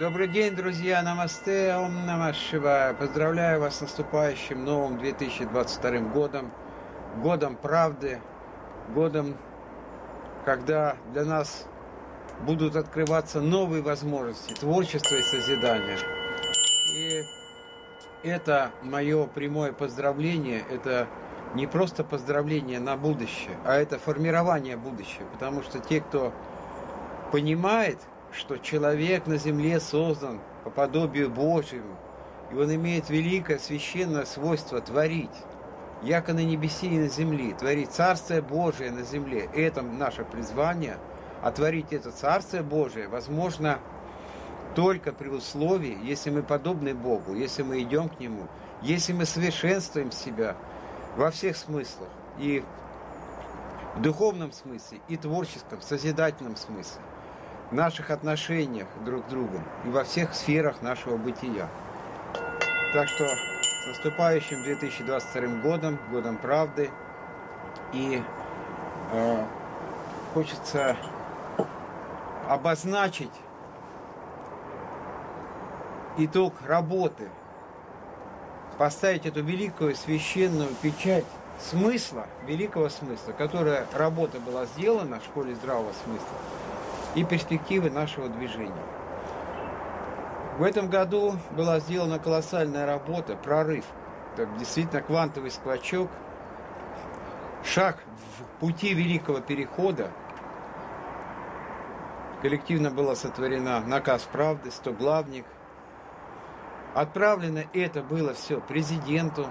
Добрый день, друзья, намасте, ом намашива. Поздравляю вас с наступающим новым 2022 годом, годом правды, годом, когда для нас будут открываться новые возможности творчества и созидания. И это мое прямое поздравление, это не просто поздравление на будущее, а это формирование будущего. Потому что те, кто понимает, что человек на земле создан по подобию Божьему, и он имеет великое священное свойство творить, яко на небесе и на земле, творить Царствие Божие на земле. Это наше призвание, а творить это Царствие Божие возможно только при условии, если мы подобны Богу, если мы идем к Нему, если мы совершенствуем себя во всех смыслах, и в духовном смысле, и творческом, созидательном смысле в наших отношениях друг с другом и во всех сферах нашего бытия. Так что с наступающим 2022 годом, годом правды, и э, хочется обозначить итог работы, поставить эту великую священную печать смысла, великого смысла, которая работа была сделана в школе здравого смысла, и перспективы нашего движения. В этом году была сделана колоссальная работа, прорыв. Это действительно квантовый скачок, шаг в пути великого перехода. Коллективно была сотворена наказ правды, сто главник. Отправлено это было все президенту.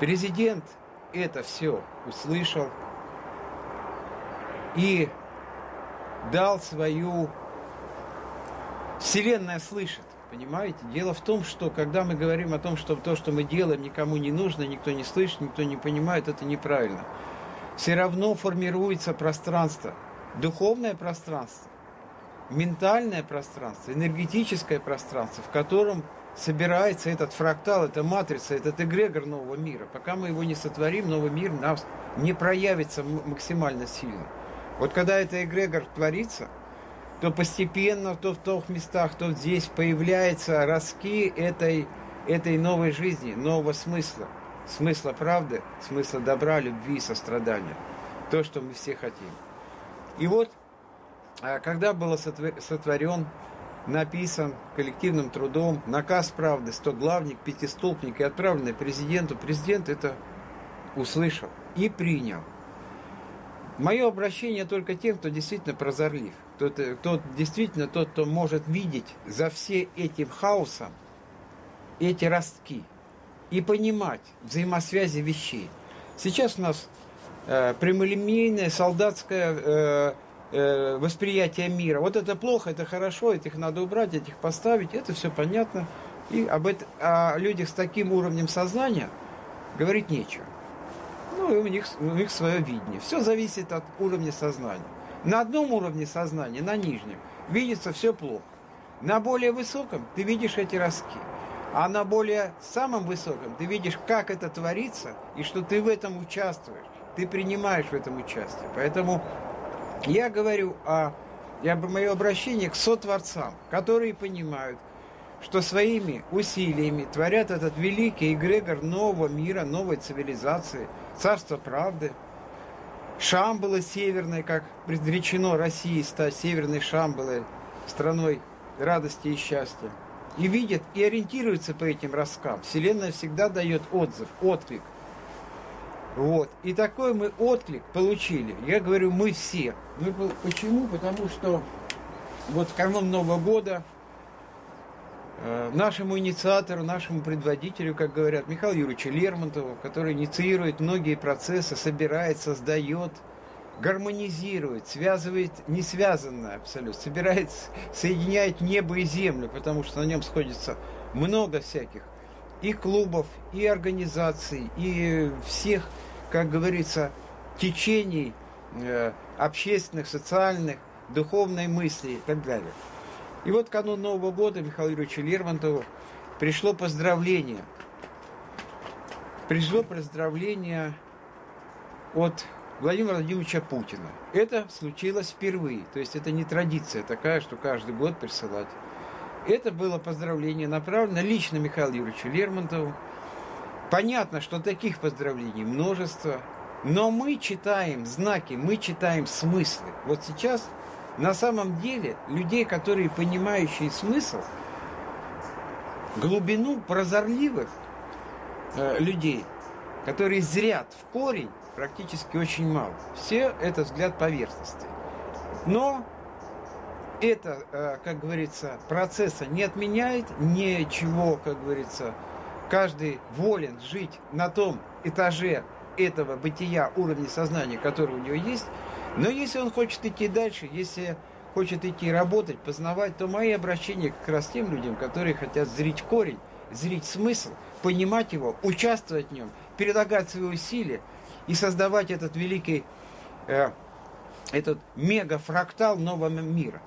Президент это все услышал. И дал свою... Вселенная слышит, понимаете? Дело в том, что когда мы говорим о том, что то, что мы делаем, никому не нужно, никто не слышит, никто не понимает, это неправильно. Все равно формируется пространство, духовное пространство, ментальное пространство, энергетическое пространство, в котором собирается этот фрактал, эта матрица, этот эгрегор нового мира. Пока мы его не сотворим, новый мир нас не проявится максимально сильно. Вот когда это эгрегор творится, то постепенно, то в тех местах, то здесь появляются ростки этой, этой новой жизни, нового смысла. Смысла правды, смысла добра, любви и сострадания. То, что мы все хотим. И вот, а, когда был сотворен, написан коллективным трудом наказ правды, сто главник, пятистолбник и отправленный президенту, президент это услышал и принял – Мое обращение только тем, кто действительно прозорлив, кто, кто действительно тот, кто может видеть за все этим хаосом эти ростки и понимать взаимосвязи вещей. Сейчас у нас э, прямолинейное солдатское э, э, восприятие мира. Вот это плохо, это хорошо, этих надо убрать, этих поставить, это все понятно. И об это, о людях с таким уровнем сознания говорить нечего и у них, у них свое видение. Все зависит от уровня сознания. На одном уровне сознания, на нижнем, видится все плохо. На более высоком ты видишь эти ростки. А на более самом высоком ты видишь, как это творится, и что ты в этом участвуешь. Ты принимаешь в этом участие. Поэтому я говорю о я бы мое обращение к сотворцам, которые понимают, что своими усилиями творят этот великий эгрегор нового мира, новой цивилизации, царства правды. Шамбала северной, как предречено России стать северной Шамбалой, страной радости и счастья. И видят, и ориентируются по этим раскам. Вселенная всегда дает отзыв, отклик. Вот. И такой мы отклик получили. Я говорю, мы все. Мы, почему? Потому что вот в канун Нового года нашему инициатору, нашему предводителю, как говорят, Михаилу Юрьевичу Лермонтову, который инициирует многие процессы, собирает, создает, гармонизирует, связывает несвязанное абсолютно, собирает, соединяет небо и землю, потому что на нем сходится много всяких и клубов, и организаций, и всех, как говорится, течений э, общественных, социальных, духовной мысли и так далее. И вот канун Нового года Михаилу Юрьевичу Лермонтову пришло поздравление. Пришло поздравление от Владимира Владимировича Путина. Это случилось впервые. То есть это не традиция такая, что каждый год присылать. Это было поздравление направлено лично Михаилу Юрьевичу Лермонтову. Понятно, что таких поздравлений множество, но мы читаем знаки, мы читаем смыслы. Вот сейчас на самом деле людей, которые понимающие смысл, глубину прозорливых э, людей, которые зрят в корень, практически очень мало. Все это взгляд поверхности. Но это, э, как говорится, процесса не отменяет, ничего, как говорится, каждый волен жить на том этаже этого бытия, уровня сознания, который у него есть. Но если он хочет идти дальше, если хочет идти работать, познавать, то мои обращения как раз тем людям, которые хотят зрить корень, зрить смысл, понимать его, участвовать в нем, передавать свои усилия и создавать этот великий, э, этот мегафрактал нового мира.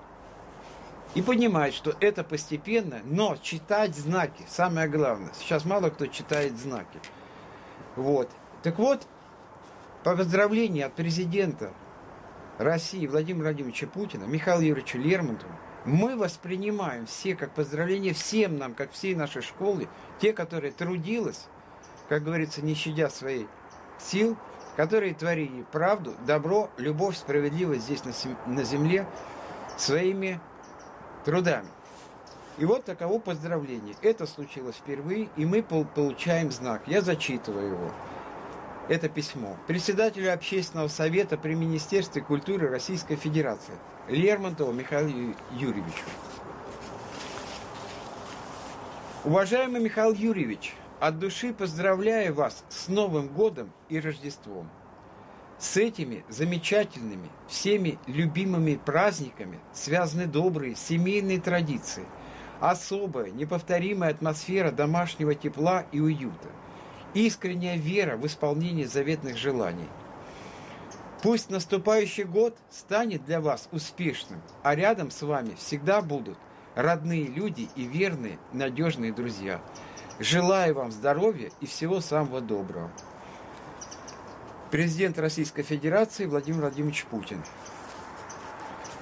И понимать, что это постепенно, но читать знаки, самое главное. Сейчас мало кто читает знаки. Вот. Так вот, по поздравлению от президента России Владимира Владимировича Путина, Михаила Юрьевича Лермонтова, мы воспринимаем все как поздравления всем нам, как всей нашей школе, те, которые трудилась, как говорится, не щадя своей сил, которые творили правду, добро, любовь, справедливость здесь на земле своими трудами. И вот таково поздравление. Это случилось впервые, и мы получаем знак. Я зачитываю его это письмо председателю общественного совета при Министерстве культуры Российской Федерации Лермонтову Михаилу Юрьевичу. Уважаемый Михаил Юрьевич, от души поздравляю вас с Новым годом и Рождеством. С этими замечательными, всеми любимыми праздниками связаны добрые семейные традиции, особая, неповторимая атмосфера домашнего тепла и уюта – искренняя вера в исполнение заветных желаний. Пусть наступающий год станет для вас успешным, а рядом с вами всегда будут родные люди и верные, надежные друзья. Желаю вам здоровья и всего самого доброго. Президент Российской Федерации Владимир Владимирович Путин.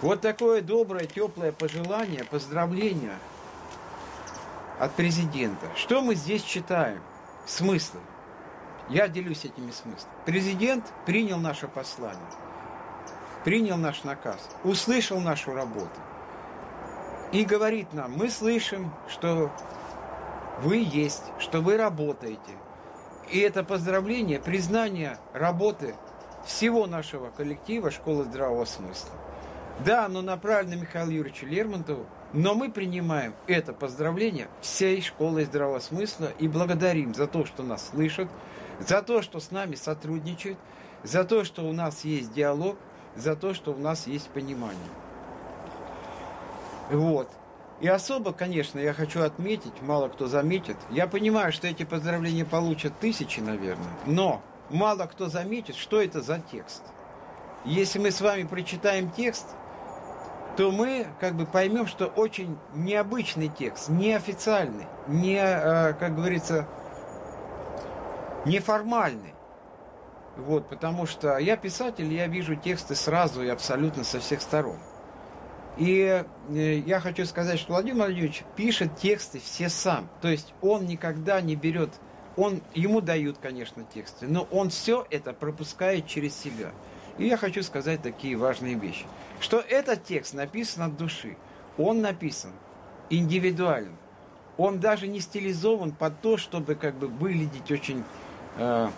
Вот такое доброе, теплое пожелание, поздравление от президента. Что мы здесь читаем? Смыслы. Я делюсь этими смыслами. Президент принял наше послание, принял наш наказ, услышал нашу работу и говорит нам, мы слышим, что вы есть, что вы работаете. И это поздравление, признание работы всего нашего коллектива Школы здравого смысла. Да, оно направлено Михаилу Юрьевичу Лермонтову, но мы принимаем это поздравление всей школы здравого смысла и благодарим за то, что нас слышат, за то, что с нами сотрудничают, за то, что у нас есть диалог, за то, что у нас есть понимание. Вот. И особо, конечно, я хочу отметить, мало кто заметит, я понимаю, что эти поздравления получат тысячи, наверное, но мало кто заметит, что это за текст. Если мы с вами прочитаем текст – то мы как бы поймем, что очень необычный текст, неофициальный, не, э, как говорится, неформальный. Вот, потому что я писатель, я вижу тексты сразу и абсолютно со всех сторон. И э, я хочу сказать, что Владимир Владимирович пишет тексты все сам. То есть он никогда не берет, он, ему дают, конечно, тексты, но он все это пропускает через себя. И я хочу сказать такие важные вещи что этот текст написан от души. Он написан индивидуально. Он даже не стилизован под то, чтобы как бы выглядеть очень, э,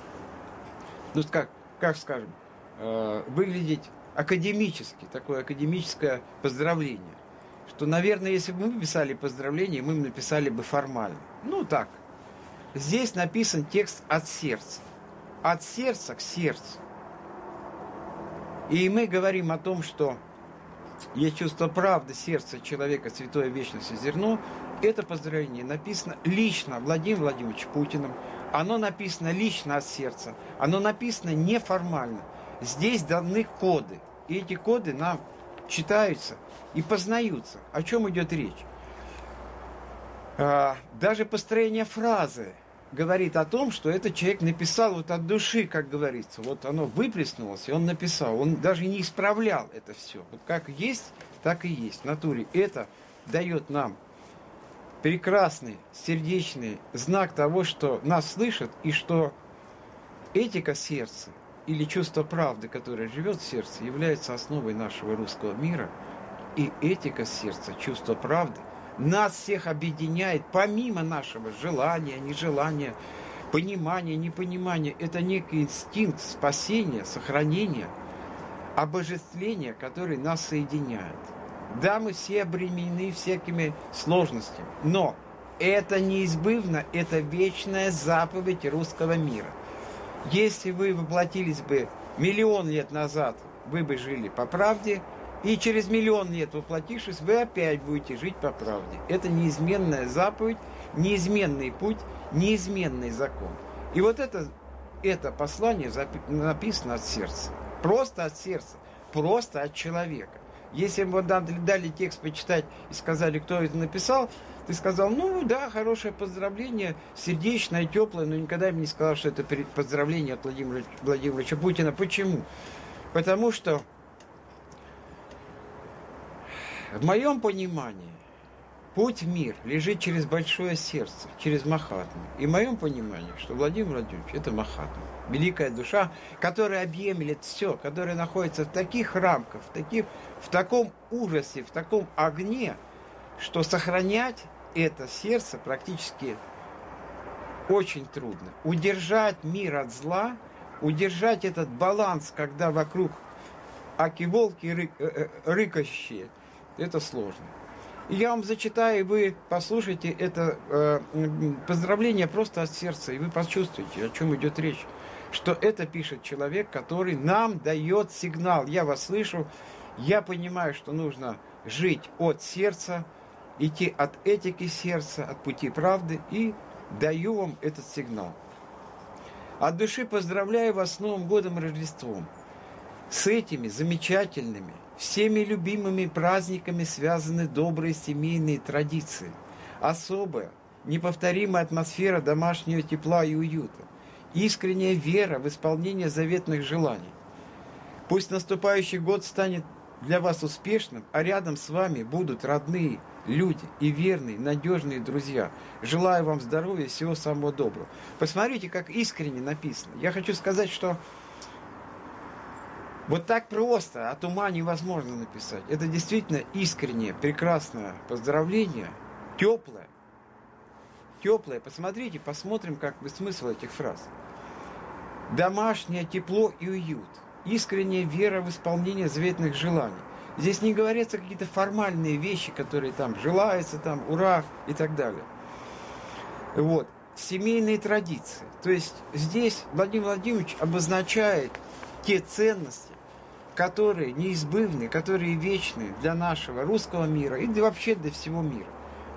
ну как, как скажем, э, выглядеть академически, такое академическое поздравление. Что, наверное, если бы мы писали поздравление, мы написали бы формально. Ну так. Здесь написан текст от сердца. От сердца к сердцу. И мы говорим о том, что есть чувство правды сердца человека, святое вечности зерно, это поздравление написано лично Владимиром Владимировичем Путиным, оно написано лично от сердца, оно написано неформально. Здесь даны коды, и эти коды нам читаются и познаются. О чем идет речь? А, даже построение фразы говорит о том, что этот человек написал вот от души, как говорится. Вот оно выплеснулось, и он написал. Он даже не исправлял это все. Вот как есть, так и есть в натуре. Это дает нам прекрасный, сердечный знак того, что нас слышат и что этика сердца или чувство правды, которое живет в сердце, является основой нашего русского мира. И этика сердца, чувство правды, нас всех объединяет помимо нашего желания, нежелания, понимания, непонимания. Это некий инстинкт спасения, сохранения, обожествления, который нас соединяет. Да, мы все обременены всякими сложностями, но это неизбывно, это вечная заповедь русского мира. Если вы воплотились бы миллион лет назад, вы бы жили по правде, и через миллион лет воплотившись, вы опять будете жить по правде. Это неизменная заповедь, неизменный путь, неизменный закон. И вот это, это послание написано от сердца. Просто от сердца, просто от человека. Если бы дали, дали текст почитать и сказали, кто это написал, ты сказал, ну да, хорошее поздравление, сердечное, теплое, но никогда бы не сказал, что это поздравление от Владимира Владимировича Путина. Почему? Потому что в моем понимании путь в мир лежит через большое сердце, через Махатму. И в моем понимании, что Владимир Владимирович – это Махатма. Великая душа, которая объемлет все, которая находится в таких рамках, в, таких, в таком ужасе, в таком огне, что сохранять это сердце практически очень трудно. Удержать мир от зла, удержать этот баланс, когда вокруг аки-волки ры, э, э, рыкающие – это сложно. И я вам зачитаю, и вы послушайте это э, поздравление просто от сердца, и вы почувствуете, о чем идет речь. Что это пишет человек, который нам дает сигнал. Я вас слышу, я понимаю, что нужно жить от сердца, идти от этики сердца, от пути правды, и даю вам этот сигнал. От души поздравляю вас с Новым годом и Рождеством. С этими замечательными, Всеми любимыми праздниками связаны добрые семейные традиции. Особая, неповторимая атмосфера домашнего тепла и уюта. Искренняя вера в исполнение заветных желаний. Пусть наступающий год станет для вас успешным, а рядом с вами будут родные люди и верные, надежные друзья. Желаю вам здоровья и всего самого доброго. Посмотрите, как искренне написано. Я хочу сказать, что вот так просто, от ума невозможно написать. Это действительно искреннее, прекрасное поздравление, теплое. Теплое. Посмотрите, посмотрим, как бы смысл этих фраз. Домашнее тепло и уют. Искренняя вера в исполнение заветных желаний. Здесь не говорятся какие-то формальные вещи, которые там желаются, там, ура и так далее. Вот. Семейные традиции. То есть здесь Владимир Владимирович обозначает те ценности, которые неизбывны, которые вечны для нашего русского мира и вообще для всего мира.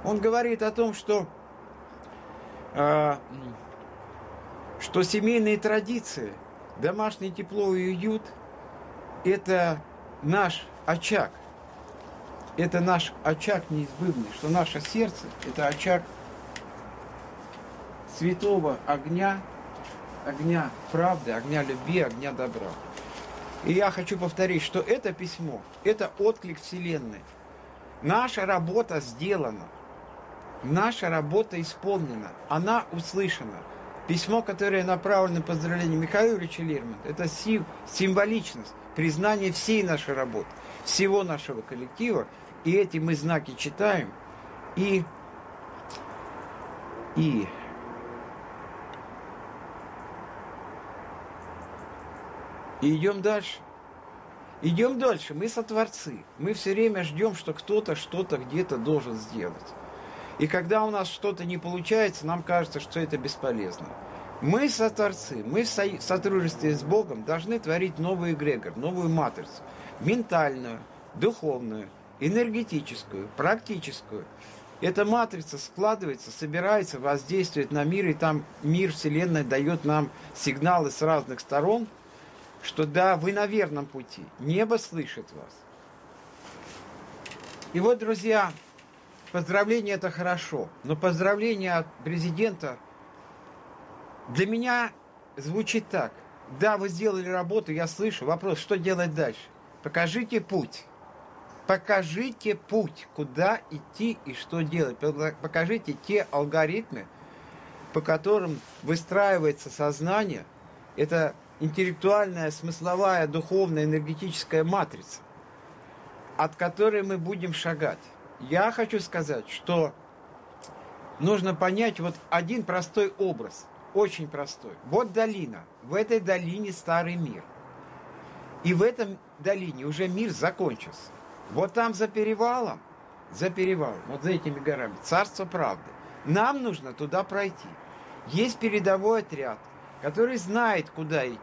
Он говорит о том, что, э, что семейные традиции, домашнее тепло и уют – это наш очаг. Это наш очаг неизбывный, что наше сердце – это очаг святого огня, огня правды, огня любви, огня добра. И я хочу повторить, что это письмо, это отклик Вселенной. Наша работа сделана. Наша работа исполнена. Она услышана. Письмо, которое направлено на поздравление Михаила Ильича Лермонтова, это символичность, признание всей нашей работы, всего нашего коллектива. И эти мы знаки читаем. И, и И идем дальше. Идем дальше. Мы сотворцы. Мы все время ждем, что кто-то что-то где-то должен сделать. И когда у нас что-то не получается, нам кажется, что это бесполезно. Мы сотворцы, мы в сотрудничестве с Богом должны творить новый эгрегор, новую матрицу. Ментальную, духовную, энергетическую, практическую. Эта матрица складывается, собирается, воздействует на мир, и там мир, Вселенная дает нам сигналы с разных сторон – что да, вы на верном пути, небо слышит вас. И вот, друзья, поздравление это хорошо, но поздравление от президента для меня звучит так. Да, вы сделали работу, я слышу. Вопрос, что делать дальше? Покажите путь. покажите путь, куда идти и что делать. Покажите те алгоритмы, по которым выстраивается сознание. Это интеллектуальная, смысловая, духовная, энергетическая матрица, от которой мы будем шагать. Я хочу сказать, что нужно понять вот один простой образ, очень простой. Вот долина, в этой долине старый мир. И в этом долине уже мир закончился. Вот там за перевалом, за перевалом, вот за этими горами, царство правды. Нам нужно туда пройти. Есть передовой отряд, который знает, куда идти.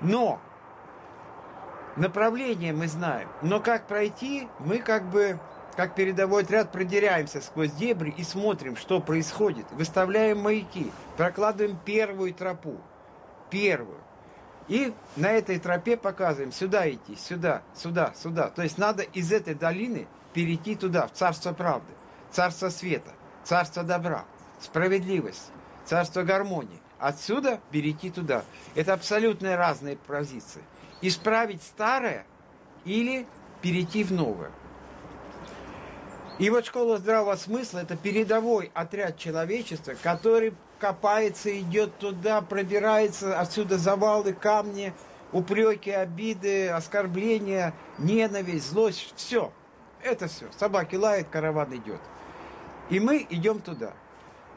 Но направление мы знаем. Но как пройти, мы как бы, как передовой отряд, продираемся сквозь дебри и смотрим, что происходит. Выставляем маяки, прокладываем первую тропу. Первую. И на этой тропе показываем, сюда идти, сюда, сюда, сюда. То есть надо из этой долины перейти туда, в царство правды, царство света, царство добра, справедливость, царство гармонии. Отсюда перейти туда. Это абсолютно разные позиции. Исправить старое или перейти в новое. И вот школа здравого смысла – это передовой отряд человечества, который копается, идет туда, пробирается, отсюда завалы, камни, упреки, обиды, оскорбления, ненависть, злость, все. Это все. Собаки лают, караван идет. И мы идем туда.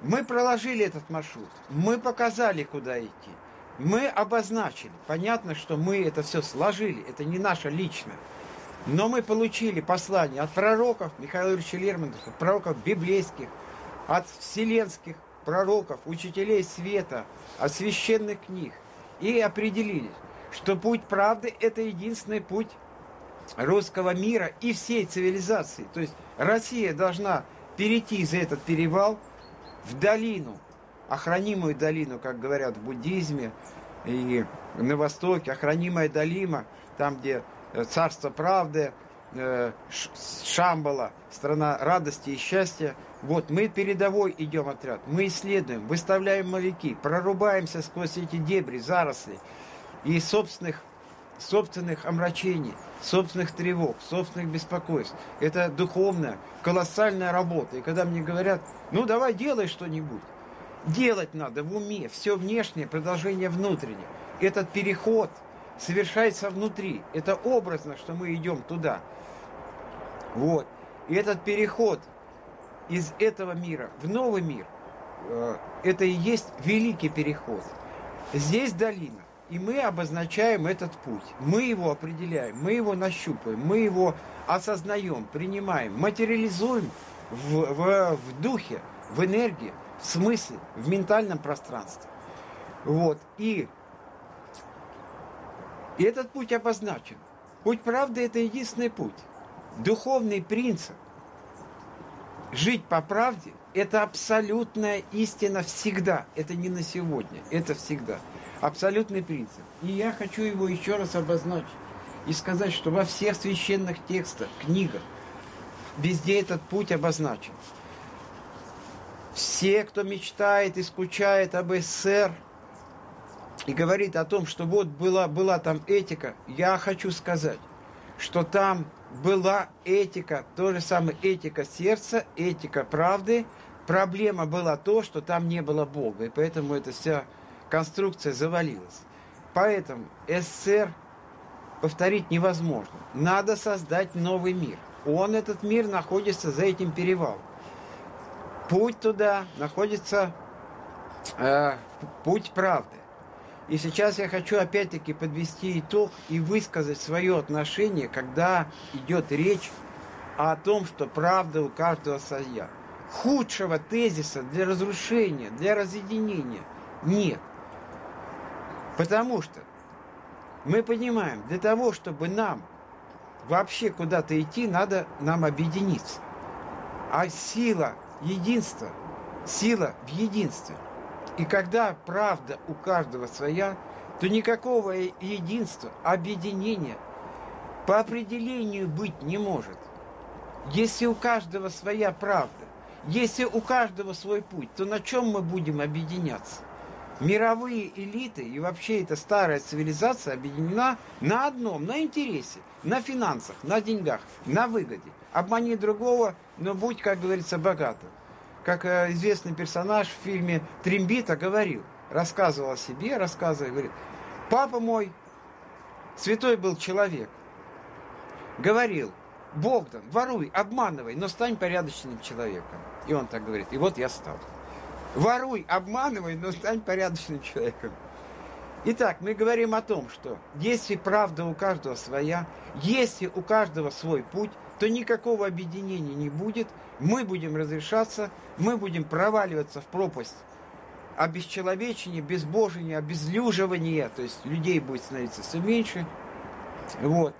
Мы проложили этот маршрут, мы показали, куда идти, мы обозначили. Понятно, что мы это все сложили, это не наше личное. Но мы получили послание от пророков Михаила Ильича Лермонтова, пророков библейских, от вселенских пророков, учителей света, от священных книг. И определились, что путь правды – это единственный путь русского мира и всей цивилизации. То есть Россия должна перейти за этот перевал в долину, охранимую долину, как говорят в буддизме и на Востоке, охранимая долина, там, где э, царство правды, э, Шамбала, страна радости и счастья. Вот мы передовой идем отряд, мы исследуем, выставляем моряки, прорубаемся сквозь эти дебри, заросли и собственных, собственных омрачений, собственных тревог, собственных беспокойств. Это духовная, колоссальная работа. И когда мне говорят, ну давай делай что-нибудь, делать надо в уме, все внешнее, продолжение внутреннее. Этот переход совершается внутри. Это образно, что мы идем туда. Вот. И этот переход из этого мира в новый мир, э, это и есть великий переход. Здесь долина, и мы обозначаем этот путь. Мы его определяем, мы его нащупаем, мы его осознаем, принимаем, материализуем в, в, в духе, в энергии, в смысле, в ментальном пространстве. Вот. И, и этот путь обозначен. Путь правды – это единственный путь духовный принцип жить по правде – это абсолютная истина всегда. Это не на сегодня, это всегда. Абсолютный принцип. И я хочу его еще раз обозначить и сказать, что во всех священных текстах, книгах, везде этот путь обозначен. Все, кто мечтает и скучает об СССР и говорит о том, что вот была, была там этика, я хочу сказать, что там была этика, то же самое этика сердца, этика правды. Проблема была то, что там не было Бога, и поэтому эта вся конструкция завалилась. Поэтому СССР повторить невозможно. Надо создать новый мир. Он, этот мир, находится за этим перевалом. Путь туда находится э, путь правды. И сейчас я хочу опять-таки подвести итог и высказать свое отношение, когда идет речь о том, что правда у каждого своя. Худшего тезиса для разрушения, для разъединения нет. Потому что мы понимаем, для того, чтобы нам вообще куда-то идти, надо нам объединиться. А сила единства, сила в единстве – и когда правда у каждого своя, то никакого единства, объединения по определению быть не может. Если у каждого своя правда, если у каждого свой путь, то на чем мы будем объединяться? Мировые элиты и вообще эта старая цивилизация объединена на одном, на интересе, на финансах, на деньгах, на выгоде. Обмани другого, но будь, как говорится, богатым. Как э, известный персонаж в фильме Тримбита говорил, рассказывал о себе, рассказывая, говорит, папа мой, святой был человек, говорил, Богдан, воруй, обманывай, но стань порядочным человеком. И он так говорит, и вот я стал. Воруй, обманывай, но стань порядочным человеком. Итак, мы говорим о том, что если правда у каждого своя, если у каждого свой путь, то никакого объединения не будет, мы будем разрешаться, мы будем проваливаться в пропасть обесчеловечения, безбожения, обезлюживания, то есть людей будет становиться все меньше. Вот.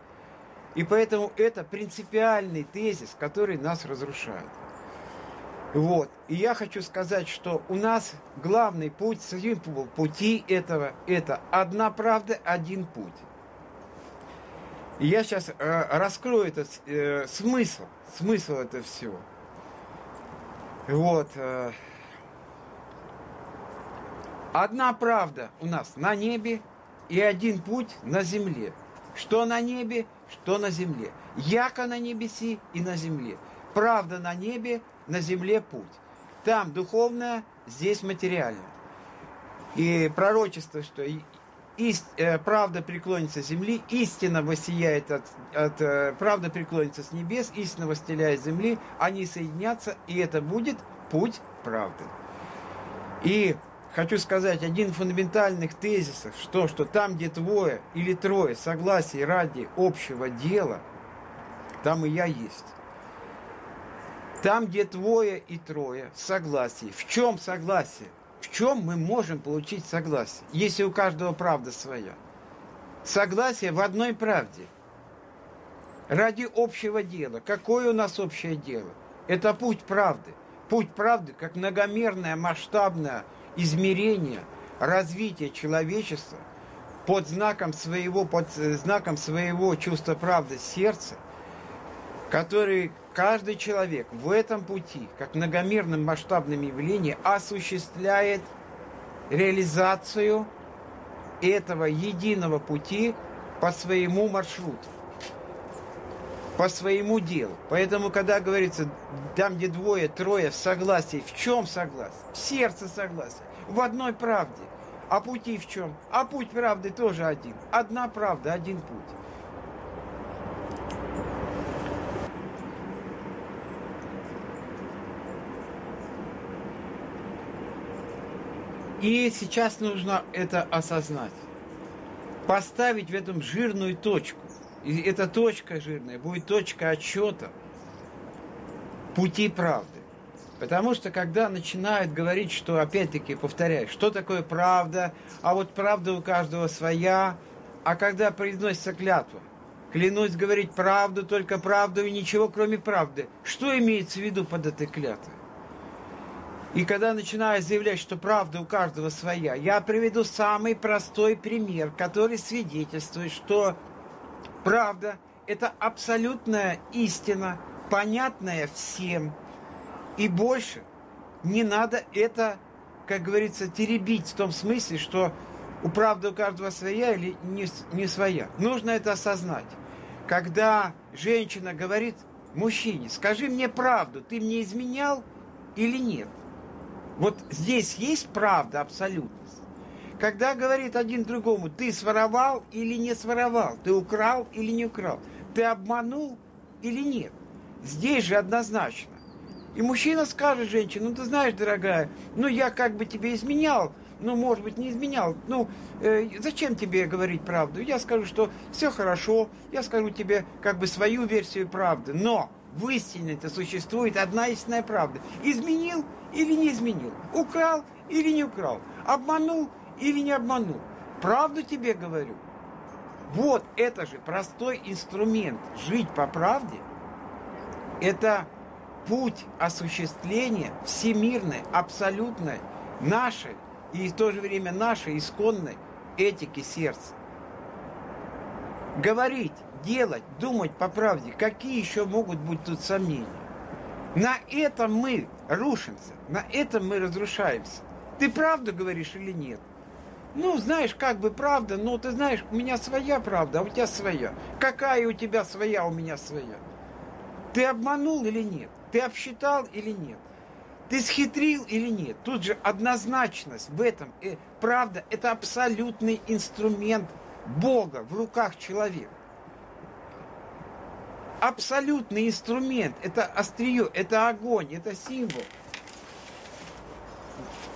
И поэтому это принципиальный тезис, который нас разрушает. Вот. И я хочу сказать, что у нас главный путь, пути этого, это одна правда, один путь. И я сейчас э, раскрою этот э, смысл, смысл этого всего. Вот. Э, одна правда у нас на небе и один путь на земле. Что на небе, что на земле. Яко на небеси и на земле. Правда на небе, на земле путь. Там духовное, здесь материальное. И пророчество, что ист, э, правда преклонится с земли, истина воссияет от, от э, правда преклонится с небес, истина восстеляет земли, они соединятся, и это будет путь правды. И хочу сказать, один из фундаментальных тезисов, что, что там, где двое или трое согласие ради общего дела, там и я есть. Там, где двое и трое согласие. В чем согласие? В чем мы можем получить согласие, если у каждого правда своя? Согласие в одной правде. Ради общего дела. Какое у нас общее дело? Это путь правды. Путь правды как многомерное масштабное измерение развития человечества под знаком своего, под знаком своего чувства правды сердца, который каждый человек в этом пути, как многомерным масштабным явлением, осуществляет реализацию этого единого пути по своему маршруту, по своему делу. Поэтому, когда говорится, там, где двое, трое в согласии, в чем согласие? В сердце согласие, в одной правде. А пути в чем? А путь правды тоже один. Одна правда, один путь. И сейчас нужно это осознать. Поставить в этом жирную точку. И эта точка жирная будет точка отчета пути правды. Потому что когда начинают говорить, что, опять-таки, повторяю, что такое правда, а вот правда у каждого своя, а когда произносится клятва, клянусь говорить правду, только правду и ничего, кроме правды, что имеется в виду под этой клятвой? И когда начинаю заявлять, что правда у каждого своя, я приведу самый простой пример, который свидетельствует, что правда – это абсолютная истина, понятная всем. И больше не надо это, как говорится, теребить в том смысле, что у правды у каждого своя или не, не своя. Нужно это осознать. Когда женщина говорит мужчине, скажи мне правду, ты мне изменял или нет – вот здесь есть правда, абсолютность. Когда говорит один другому, ты своровал или не своровал, ты украл или не украл, ты обманул или нет. Здесь же однозначно. И мужчина скажет женщине, ну ты знаешь, дорогая, ну я как бы тебе изменял, ну, может быть, не изменял. Ну, э, зачем тебе говорить правду? Я скажу, что все хорошо, я скажу тебе как бы свою версию правды. Но в истине это существует одна истинная правда. Изменил или не изменил? Украл или не украл? Обманул или не обманул? Правду тебе говорю. Вот это же простой инструмент жить по правде. Это путь осуществления всемирной, абсолютной, нашей и в то же время нашей исконной этики сердца. Говорить, делать, думать по правде, какие еще могут быть тут сомнения? На этом мы рушимся, на этом мы разрушаемся. Ты правду говоришь или нет? Ну, знаешь, как бы правда, но ты знаешь, у меня своя правда, а у тебя своя. Какая у тебя своя, у меня своя. Ты обманул или нет? Ты обсчитал или нет? Ты схитрил или нет? Тут же однозначность в этом. И правда, это абсолютный инструмент Бога в руках человека. Абсолютный инструмент. Это острие, это огонь, это символ.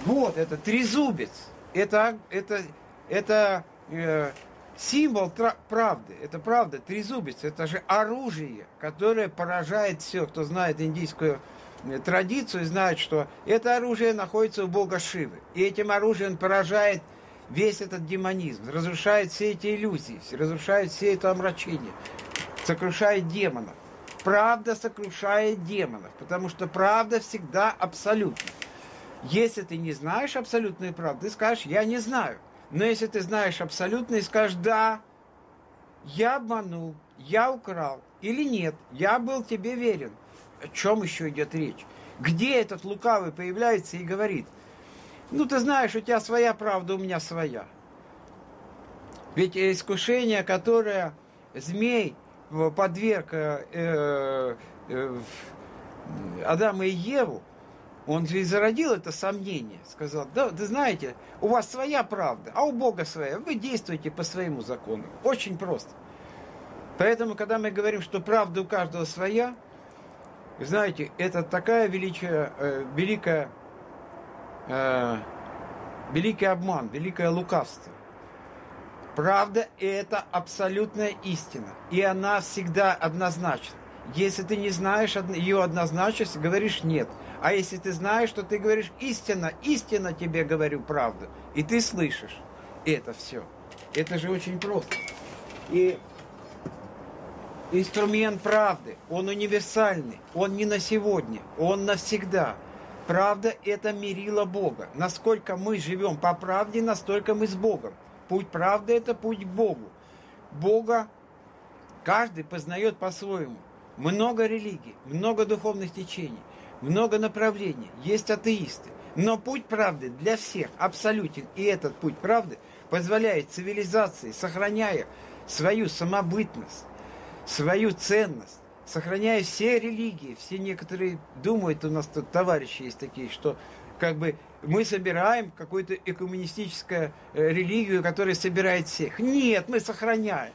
Вот, это трезубец. Это, это, это э, символ правды. Это правда, трезубец. Это же оружие, которое поражает все, кто знает индийскую э, традицию, знает, что это оружие находится у бога Шивы. И этим оружием поражает весь этот демонизм, разрушает все эти иллюзии, разрушает все это омрачение, сокрушает демонов. Правда сокрушает демонов, потому что правда всегда абсолютна. Если ты не знаешь абсолютную правду, ты скажешь, я не знаю. Но если ты знаешь абсолютно и скажешь, да, я обманул, я украл, или нет, я был тебе верен. О чем еще идет речь? Где этот лукавый появляется и говорит, ну ты знаешь, у тебя своя правда, у меня своя. Ведь искушение, которое змей подверг э, э, э Адама и Еву, он же и зародил это сомнение. Сказал, да, вы знаете, у вас своя правда, а у Бога своя. Вы действуете по своему закону. Очень просто. Поэтому, когда мы говорим, что правда у каждого своя, знаете, это такая величая, э, великая, э, великий обман, великое лукавство. Правда – это абсолютная истина, и она всегда однозначна. Если ты не знаешь ее однозначность, говоришь нет. А если ты знаешь, что ты говоришь истина, истина тебе говорю правду. И ты слышишь это все. Это же очень просто. И инструмент правды, он универсальный, он не на сегодня, он навсегда. Правда – это мерило Бога. Насколько мы живем по правде, настолько мы с Богом. Путь правды – это путь к Богу. Бога каждый познает по-своему. Много религий, много духовных течений, много направлений. Есть атеисты. Но путь правды для всех абсолютен. И этот путь правды позволяет цивилизации, сохраняя свою самобытность, свою ценность, сохраняя все религии, все некоторые думают, у нас тут товарищи есть такие, что как бы мы собираем какую-то экоммунистическую э, религию, которая собирает всех. Нет, мы сохраняем.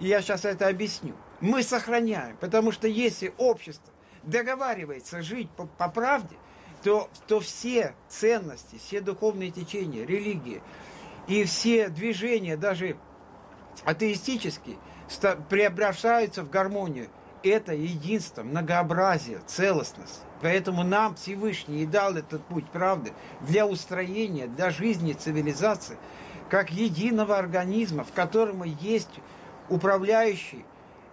И я сейчас это объясню мы сохраняем. Потому что если общество договаривается жить по, по правде, то, то все ценности, все духовные течения, религии и все движения, даже атеистические, преображаются в гармонию. Это единство, многообразие, целостность. Поэтому нам Всевышний и дал этот путь правды для устроения, для жизни цивилизации, как единого организма, в котором есть управляющий,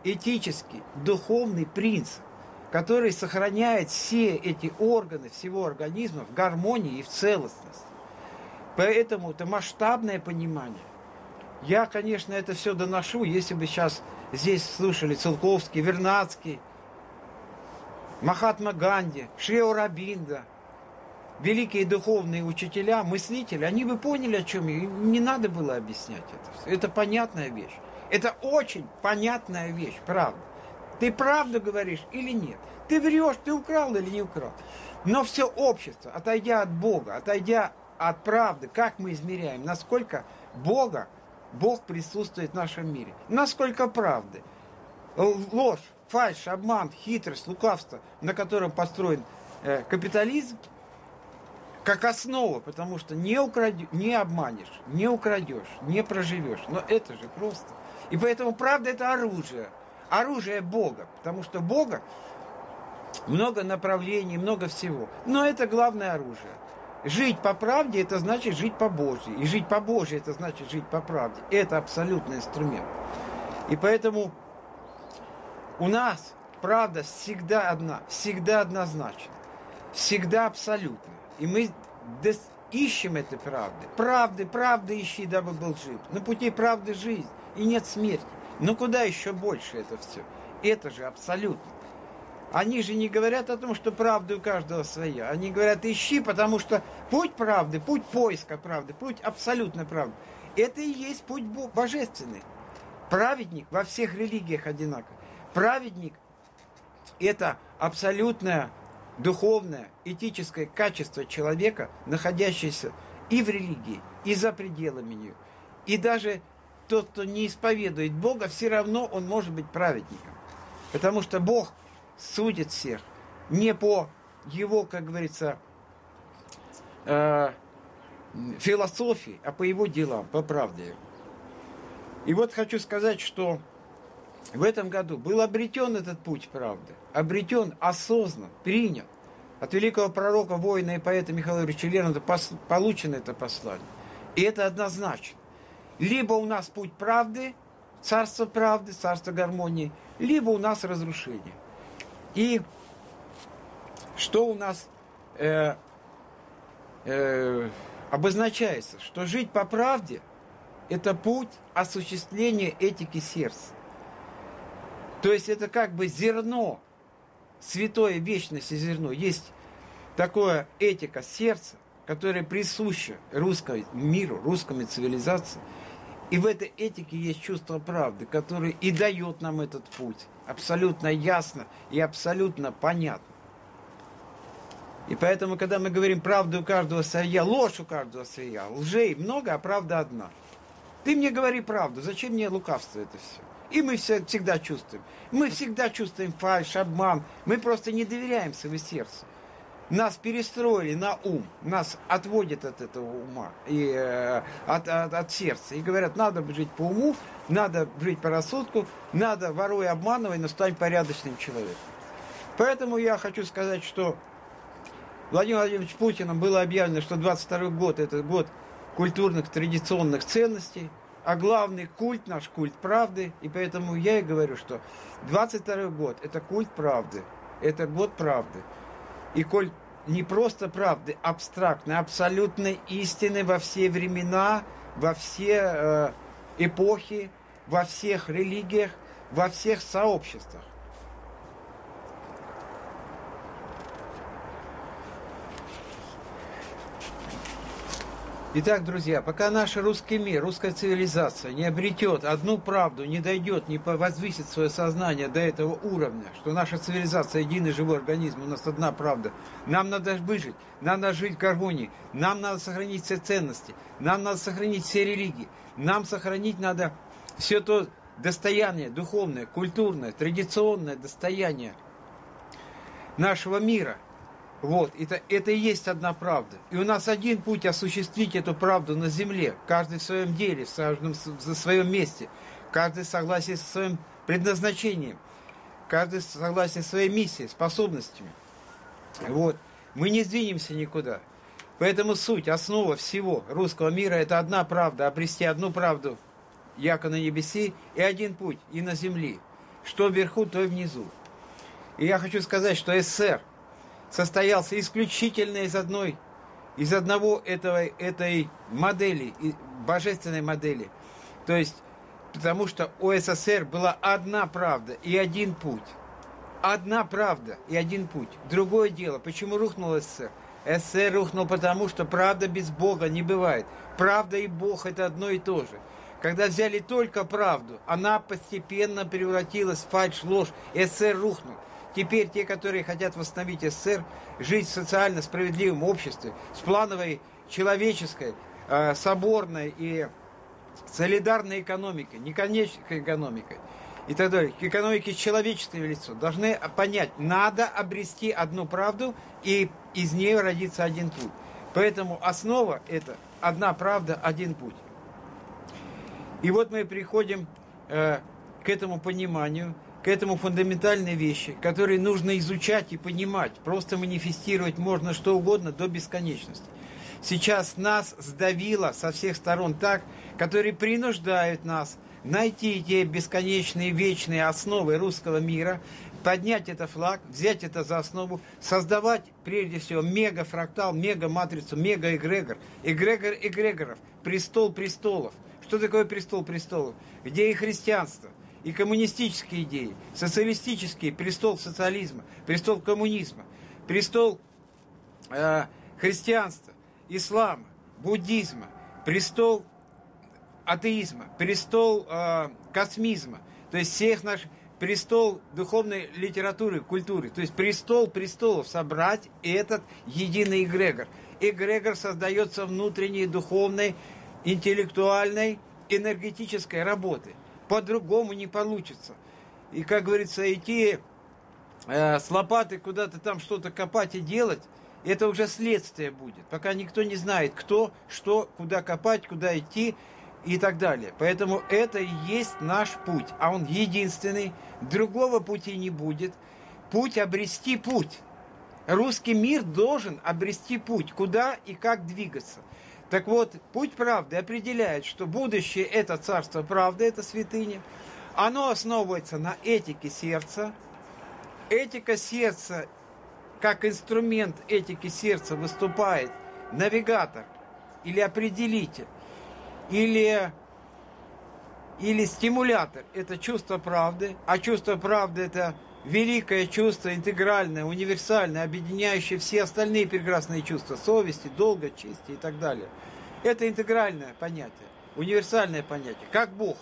этический, духовный принцип, который сохраняет все эти органы всего организма в гармонии и в целостности. Поэтому это масштабное понимание. Я, конечно, это все доношу, если бы сейчас здесь слушали Целковский, Вернадский, Махатма Ганди, Шрио Рабинда, великие духовные учителя, мыслители, они бы поняли, о чем я. Им не надо было объяснять это все. Это понятная вещь. Это очень понятная вещь, правда. Ты правду говоришь или нет? Ты врешь, ты украл или не украл? Но все общество, отойдя от Бога, отойдя от правды, как мы измеряем, насколько Бога, Бог присутствует в нашем мире, насколько правды. Ложь, фальшь, обман, хитрость, лукавство, на котором построен э, капитализм, как основа, потому что не, украдешь, не обманешь, не украдешь, не проживешь. Но это же просто. И поэтому правда это оружие. Оружие Бога. Потому что Бога много направлений, много всего. Но это главное оружие. Жить по правде, это значит жить по Божьей. И жить по Божьей, это значит жить по правде. Это абсолютный инструмент. И поэтому у нас правда всегда одна, всегда однозначна, всегда абсолютна. И мы ищем этой правды. Правды, правды ищи, дабы был жив. На пути правды жизнь и нет смерти. Но куда еще больше это все? Это же абсолютно. Они же не говорят о том, что правда у каждого своя. Они говорят, ищи, потому что путь правды, путь поиска правды, путь абсолютной правды, это и есть путь божественный. Праведник во всех религиях одинаков. Праведник – это абсолютное духовное, этическое качество человека, находящееся и в религии, и за пределами нее. И даже тот, кто не исповедует Бога, все равно он может быть праведником. Потому что Бог судит всех не по его, как говорится, э, философии, а по его делам, по правде. И вот хочу сказать, что в этом году был обретен этот путь правды, обретен осознан, принят от великого пророка, воина и поэта Михаила Ильича Лермонтова получено это послание. И это однозначно. Либо у нас путь правды, царство правды, царство гармонии, либо у нас разрушение. И что у нас э, э, обозначается, что жить по правде – это путь осуществления этики сердца. То есть это как бы зерно, святое вечности зерно. Есть такое этика сердца, которая присуща русскому миру, русской цивилизации. И в этой этике есть чувство правды, которое и дает нам этот путь. Абсолютно ясно и абсолютно понятно. И поэтому, когда мы говорим правду у каждого своя, ложь у каждого своя, лжей много, а правда одна. Ты мне говори правду, зачем мне лукавство это все? И мы все, всегда чувствуем. Мы всегда чувствуем фальш, обман. Мы просто не доверяем своему сердцу. Нас перестроили на ум, нас отводят от этого ума, и, э, от, от, от сердца. И говорят, надо жить по уму, надо жить по рассудку, надо воруй, обманывай, но стань порядочным человеком. Поэтому я хочу сказать, что Владимир Владимирович Путиным было объявлено, что 22 год это год культурных традиционных ценностей, а главный культ наш культ правды, и поэтому я и говорю, что 22 год это культ правды, это год правды. И коль не просто правды, абстрактной, абсолютной истины во все времена, во все э, эпохи, во всех религиях, во всех сообществах. Итак, друзья, пока наш русский мир, русская цивилизация не обретет одну правду, не дойдет, не возвысит свое сознание до этого уровня, что наша цивилизация единый живой организм, у нас одна правда, нам надо выжить, нам надо жить в гармонии, нам надо сохранить все ценности, нам надо сохранить все религии, нам сохранить надо все то достояние духовное, культурное, традиционное достояние нашего мира – вот, это, это и есть одна правда. И у нас один путь осуществить эту правду на земле. Каждый в своем деле, в своем, в своем месте. Каждый в согласии со своим предназначением. Каждый в согласии со своей миссией, способностями. Вот. Мы не сдвинемся никуда. Поэтому суть, основа всего русского мира – это одна правда, обрести одну правду, яко на небеси, и один путь, и на земле. Что вверху, то и внизу. И я хочу сказать, что СССР – состоялся исключительно из одной, из одного этого, этой модели, божественной модели. То есть, потому что у СССР была одна правда и один путь. Одна правда и один путь. Другое дело, почему рухнул СССР? СССР рухнул потому, что правда без Бога не бывает. Правда и Бог это одно и то же. Когда взяли только правду, она постепенно превратилась в фальш, ложь, СССР рухнул. Теперь те, которые хотят восстановить СССР, жить в социально справедливом обществе, с плановой человеческой, э, соборной и солидарной экономикой, не конечной экономикой и так далее, к экономике с человеческим лицом, должны понять, надо обрести одну правду, и из нее родится один путь. Поэтому основа это одна правда, один путь. И вот мы приходим э, к этому пониманию – к этому фундаментальные вещи, которые нужно изучать и понимать. Просто манифестировать можно что угодно до бесконечности. Сейчас нас сдавило со всех сторон так, которые принуждают нас найти те бесконечные вечные основы русского мира, поднять это флаг, взять это за основу, создавать прежде всего мегафрактал, мега-матрицу, мега-эгрегор, эгрегор эгрегоров, престол престолов. Что такое престол престолов? Где и христианство, и коммунистические идеи, социалистические, престол социализма, престол коммунизма, престол э, христианства, ислама, буддизма, престол атеизма, престол э, космизма, то есть всех наших престол духовной литературы, культуры, то есть престол престолов, собрать этот единый эгрегор. Эгрегор создается внутренней духовной, интеллектуальной, энергетической работы. По-другому не получится. И, как говорится, идти э, с лопатой куда-то там что-то копать и делать, это уже следствие будет. Пока никто не знает, кто, что, куда копать, куда идти и так далее. Поэтому это и есть наш путь, а он единственный, другого пути не будет. Путь обрести путь. Русский мир должен обрести путь, куда и как двигаться. Так вот, путь правды определяет, что будущее – это царство правды, это святыня. Оно основывается на этике сердца. Этика сердца, как инструмент этики сердца выступает навигатор или определитель или, или стимулятор – это чувство правды, а чувство правды – это великое чувство, интегральное, универсальное, объединяющее все остальные прекрасные чувства, совести, долга, чести и так далее. Это интегральное понятие, универсальное понятие, как Бог.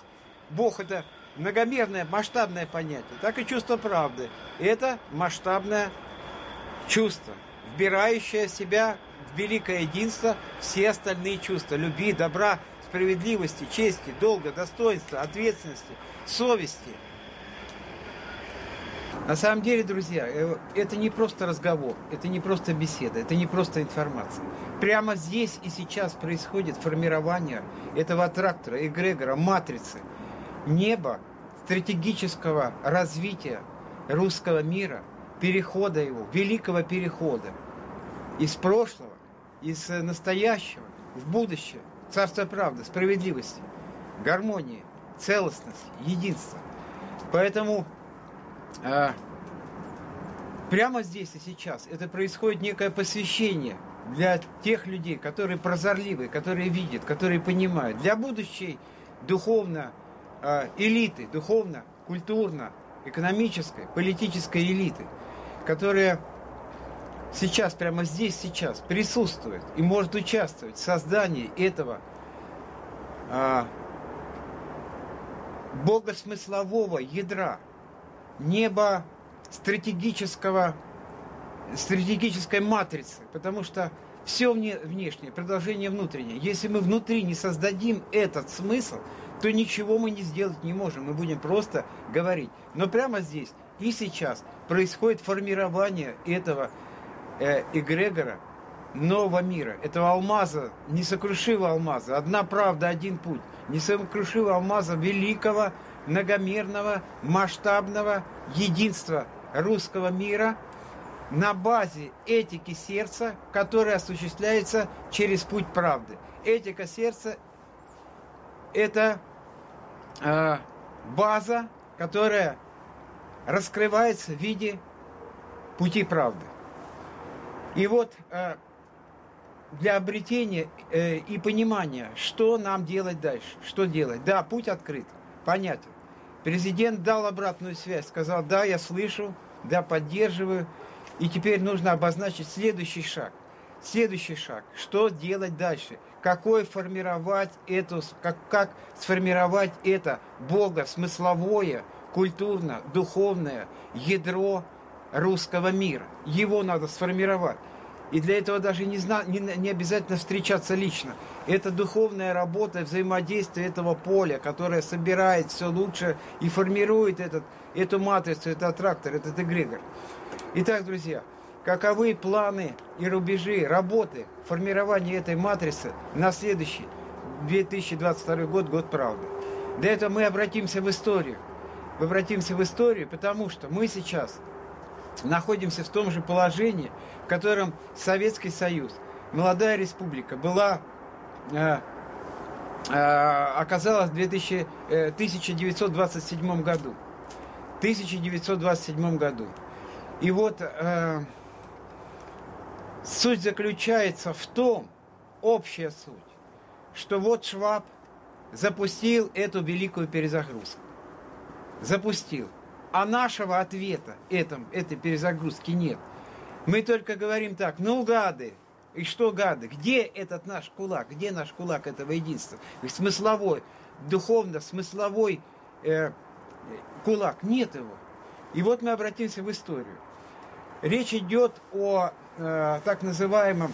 Бог – это многомерное, масштабное понятие, так и чувство правды. Это масштабное чувство, вбирающее в себя великое единство все остальные чувства любви, добра, справедливости, чести, долга, достоинства, ответственности, совести. На самом деле, друзья, э, это не просто разговор, это не просто беседа, это не просто информация. Прямо здесь и сейчас происходит формирование этого трактора, эгрегора, матрицы, неба, стратегического развития русского мира, перехода его, великого перехода из прошлого, из настоящего в будущее царство правды, справедливости, гармонии, целостности, единства. Поэтому э, прямо здесь и сейчас это происходит некое посвящение для тех людей, которые прозорливы, которые видят, которые понимают, для будущей духовно э, элиты, духовно, культурно, экономической, политической элиты, которая сейчас, прямо здесь, сейчас присутствует и может участвовать в создании этого а, богосмыслового ядра, неба стратегического, стратегической матрицы, потому что все внешнее, продолжение внутреннее. Если мы внутри не создадим этот смысл, то ничего мы не сделать не можем. Мы будем просто говорить. Но прямо здесь и сейчас происходит формирование этого э, эгрегора нового мира, этого алмаза, несокрушивого алмаза, одна правда, один путь, несокрушивого алмаза великого, многомерного, масштабного единства русского мира на базе этики сердца, которая осуществляется через путь правды. Этика сердца – это э, база, которая раскрывается в виде пути правды. И вот э, для обретения э, и понимания, что нам делать дальше, что делать. Да, путь открыт, понятен. Президент дал обратную связь, сказал, да, я слышу, да, поддерживаю. И теперь нужно обозначить следующий шаг. Следующий шаг. Что делать дальше? Какой формировать эту, как, как сформировать это Бога смысловое, культурно, духовное ядро русского мира. Его надо сформировать. И для этого даже не, зна, не, не обязательно встречаться лично. Это духовная работа, взаимодействие этого поля, которое собирает все лучше и формирует этот, эту матрицу, этот трактор, этот эгрегор. Итак, друзья, каковы планы и рубежи работы формирования этой матрицы на следующий 2022 год, год правды? Для этого мы обратимся в историю. Мы обратимся в историю, потому что мы сейчас находимся в том же положении, в котором Советский Союз, молодая республика, была оказалась в 2000, э, 1927 году. 1927 году. И вот э, суть заключается в том, общая суть, что вот Шваб запустил эту великую перезагрузку. запустил. А нашего ответа этом, этой перезагрузки нет. Мы только говорим так, ну гады, и что гады? Где этот наш кулак? Где наш кулак этого единства? Смысловой, духовно-смысловой э, кулак. Нет его. И вот мы обратимся в историю. Речь идет о э, так называемом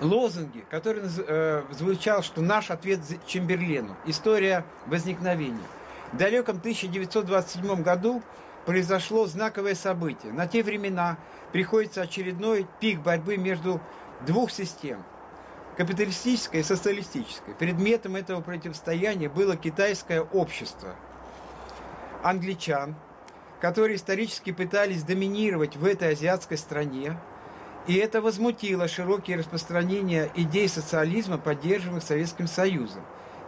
лозунге, который э, звучал, что наш ответ Чемберлену. История возникновения. В далеком 1927 году произошло знаковое событие. На те времена приходится очередной пик борьбы между двух систем – капиталистической и социалистической. Предметом этого противостояния было китайское общество. Англичан, которые исторически пытались доминировать в этой азиатской стране, и это возмутило широкие распространения идей социализма, поддерживаемых Советским Союзом.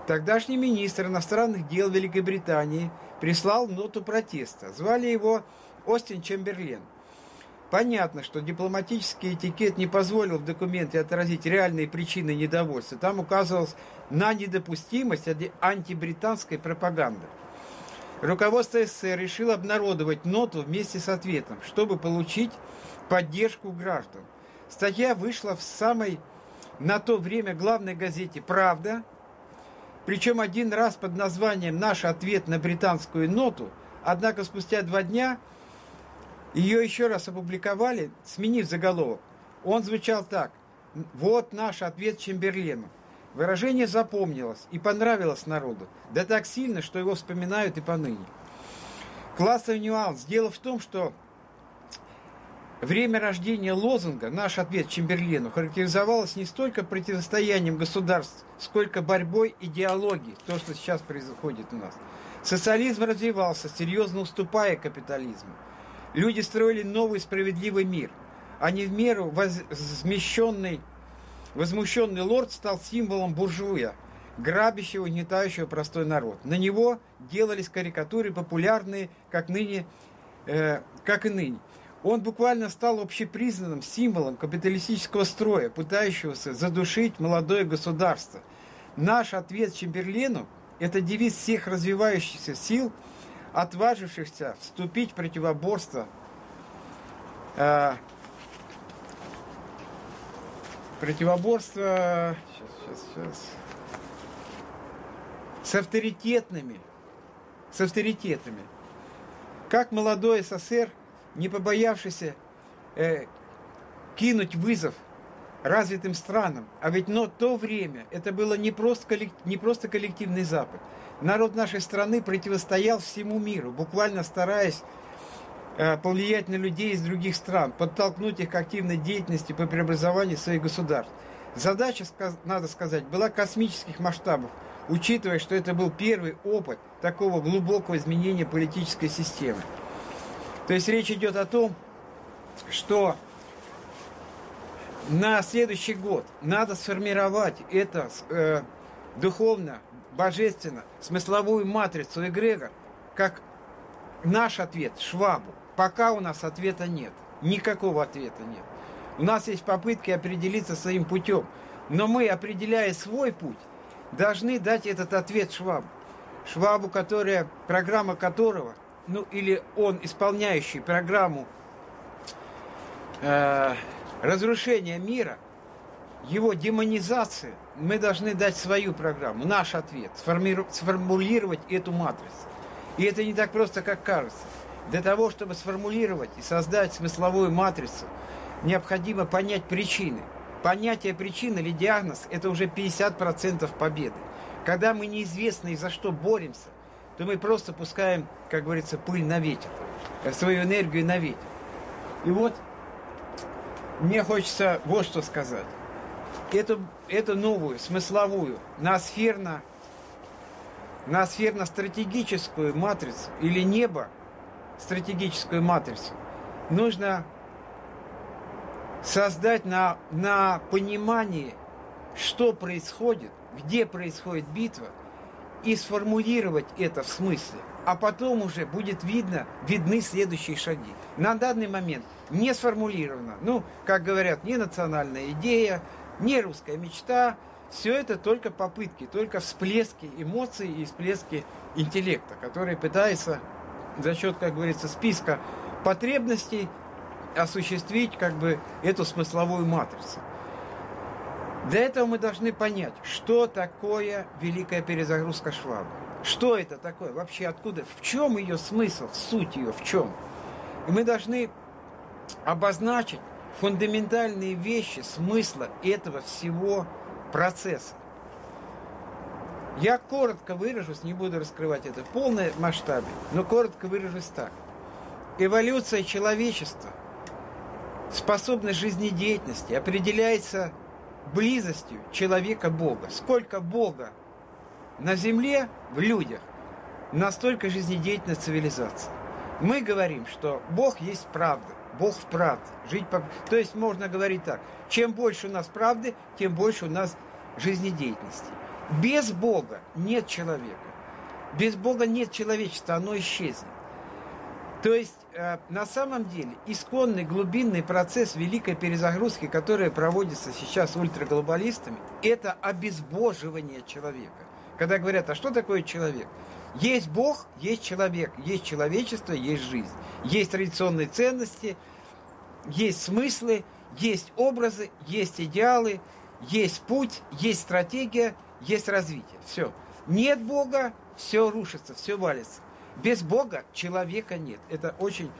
Тогдашний министр иностранных дел Великобритании прислал ноту протеста. Звали его Остин Чемберлен. Понятно, что дипломатический этикет не позволил в документе отразить реальные причины недовольства. Там указывалось на недопустимость антибританской пропаганды. Руководство СССР решило обнародовать ноту вместе с ответом, чтобы получить поддержку граждан. Статья вышла в самой на то время главной газете «Правда», причем один раз под названием «Наш ответ на британскую ноту», однако спустя два дня ее еще раз опубликовали, сменив заголовок. Он звучал так «Вот наш ответ Чемберлену». Выражение запомнилось и понравилось народу, да так сильно, что его вспоминают и поныне. Классовый нюанс. Дело в том, что Время рождения лозунга, наш ответ Чемберлену, характеризовалось не столько противостоянием государств, сколько борьбой идеологии, то, что сейчас происходит у нас. Социализм развивался, серьезно уступая капитализму. Люди строили новый справедливый мир, а не в меру возмещенный, возмущенный лорд стал символом буржуя, грабящего, угнетающего простой народ. На него делались карикатуры, популярные, как ныне, э, как и ныне. Он буквально стал общепризнанным символом капиталистического строя, пытающегося задушить молодое государство. Наш ответ Чемберлену – это девиз всех развивающихся сил, отважившихся вступить в противоборство э, противоборство сейчас, сейчас, сейчас, с авторитетными, с авторитетами. Как молодой СССР – не побоявшийся э, кинуть вызов развитым странам. А ведь но то время это было не просто, не просто коллективный Запад. Народ нашей страны противостоял всему миру, буквально стараясь э, повлиять на людей из других стран, подтолкнуть их к активной деятельности по преобразованию своих государств. Задача, надо сказать, была космических масштабов, учитывая, что это был первый опыт такого глубокого изменения политической системы. То есть речь идет о том, что на следующий год надо сформировать это э, духовно, божественно, смысловую матрицу эгрегор, как наш ответ Швабу. Пока у нас ответа нет. Никакого ответа нет. У нас есть попытки определиться своим путем. Но мы, определяя свой путь, должны дать этот ответ Швабу. Швабу, которая, программа которого ну или он, исполняющий программу э, разрушения мира, его демонизации, мы должны дать свою программу, наш ответ, сформулировать эту матрицу. И это не так просто, как кажется. Для того, чтобы сформулировать и создать смысловую матрицу, необходимо понять причины. Понятие причины или диагноз – это уже 50% победы. Когда мы неизвестно и за что боремся, то мы просто пускаем, как говорится, пыль на ветер, э, свою энергию на ветер. И вот мне хочется вот что сказать. Эту, эту новую, смысловую, ноосферно, ноосферно-стратегическую матрицу или небо стратегическую матрицу нужно создать на, на понимании, что происходит, где происходит битва – и сформулировать это в смысле, а потом уже будет видно, видны следующие шаги. На данный момент не сформулировано, ну, как говорят, не национальная идея, не русская мечта, все это только попытки, только всплески эмоций и всплески интеллекта, который пытается за счет, как говорится, списка потребностей осуществить как бы эту смысловую матрицу. Для этого мы должны понять, что такое великая перезагрузка Шваба. Что это такое? Вообще откуда? В чем ее смысл? Суть ее в чем? И мы должны обозначить фундаментальные вещи смысла этого всего процесса. Я коротко выражусь, не буду раскрывать это в полном масштабе, но коротко выражусь так. Эволюция человечества, способность жизнедеятельности определяется близостью человека Бога. Сколько Бога на земле, в людях, настолько жизнедеятельна цивилизация. Мы говорим, что Бог есть правда, Бог в правде. Жить по... То есть можно говорить так, чем больше у нас правды, тем больше у нас жизнедеятельности. Без Бога нет человека. Без Бога нет человечества, оно исчезнет. То есть, на самом деле, исконный глубинный процесс великой перезагрузки, который проводится сейчас ультраглобалистами, это обезбоживание человека. Когда говорят, а что такое человек? Есть Бог, есть человек, есть человечество, есть жизнь. Есть традиционные ценности, есть смыслы, есть образы, есть идеалы, есть путь, есть стратегия, есть развитие. Все. Нет Бога, все рушится, все валится. Без Бога человека нет. Это очень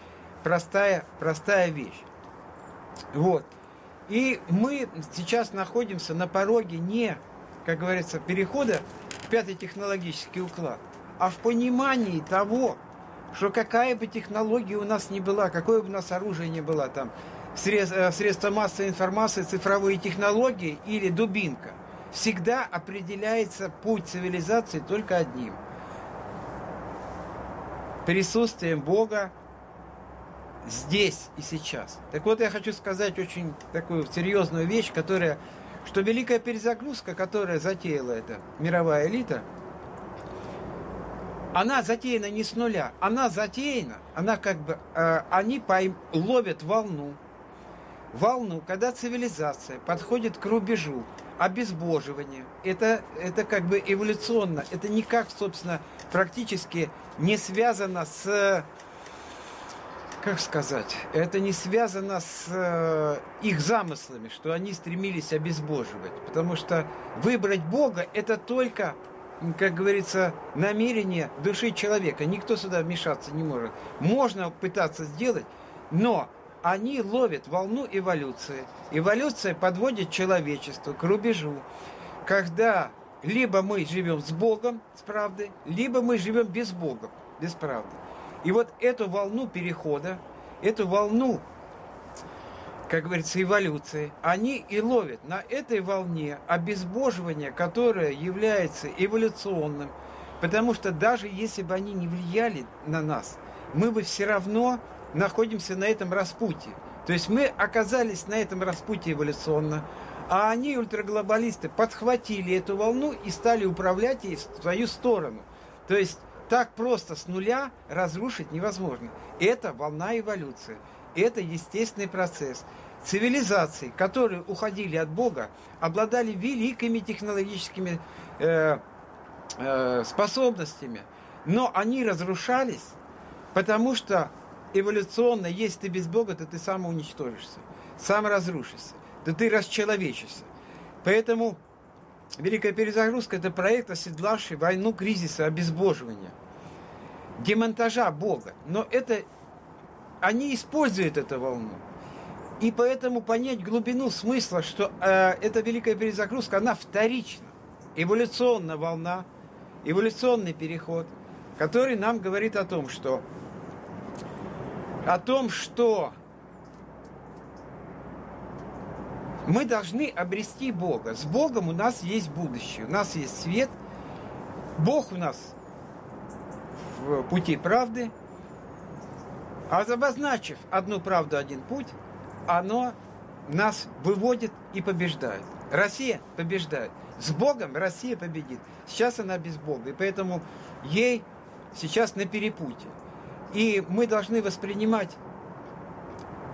простая, простая вещь. Вот. И мы сейчас находимся на пороге не, как говорится, перехода в пятый технологический уклад, а в понимании того, что какая бы технология у нас ни была, какое бы у нас оружие ни было, там, э, средства массовой информации, цифровые технологии или дубинка, всегда определяется путь цивилизации только одним – присутствием Бога здесь и сейчас. Так вот, я хочу сказать очень такую серьезную вещь, которая, что великая перезагрузка, которая затеяла эта мировая элита, она затеяна не с нуля, она затеяна, она как бы, э, они пойм, ловят волну, волну, когда цивилизация подходит к рубежу обезбоживания. Это, это как бы эволюционно, это никак, собственно, практически не связано с, как сказать, это не связано с э, их замыслами, что они стремились обезбоживать. Потому что выбрать Бога это только, как говорится, намерение души человека. Никто сюда вмешаться не может. Можно пытаться сделать, но они ловят волну эволюции. Эволюция подводит человечество к рубежу, когда либо мы живем с Богом, с правдой, либо мы живем без Бога, без правды. И вот эту волну перехода, эту волну, как говорится, эволюции, они и ловят на этой волне обезбоживание, которое является эволюционным, потому что даже если бы они не влияли на нас, мы бы все равно находимся на этом распутье. То есть мы оказались на этом распутье эволюционно, а они, ультраглобалисты, подхватили эту волну и стали управлять ей в свою сторону. То есть так просто с нуля разрушить невозможно. Это волна эволюции. Это естественный процесс. Цивилизации, которые уходили от Бога, обладали великими технологическими э, э, способностями, но они разрушались, потому что эволюционно, если ты без Бога, то ты сам уничтожишься, сам разрушишься, то ты расчеловечишься. Поэтому Великая перезагрузка – это проект, оседлавший войну кризиса обезбоживания, демонтажа Бога. Но это они используют эту волну. И поэтому понять глубину смысла, что э, эта великая перезагрузка, она вторична. Эволюционная волна, эволюционный переход, который нам говорит о том, что о том, что мы должны обрести Бога. С Богом у нас есть будущее, у нас есть свет. Бог у нас в пути правды. А обозначив одну правду, один путь, оно нас выводит и побеждает. Россия побеждает. С Богом Россия победит. Сейчас она без Бога. И поэтому ей сейчас на перепутье. И мы должны воспринимать,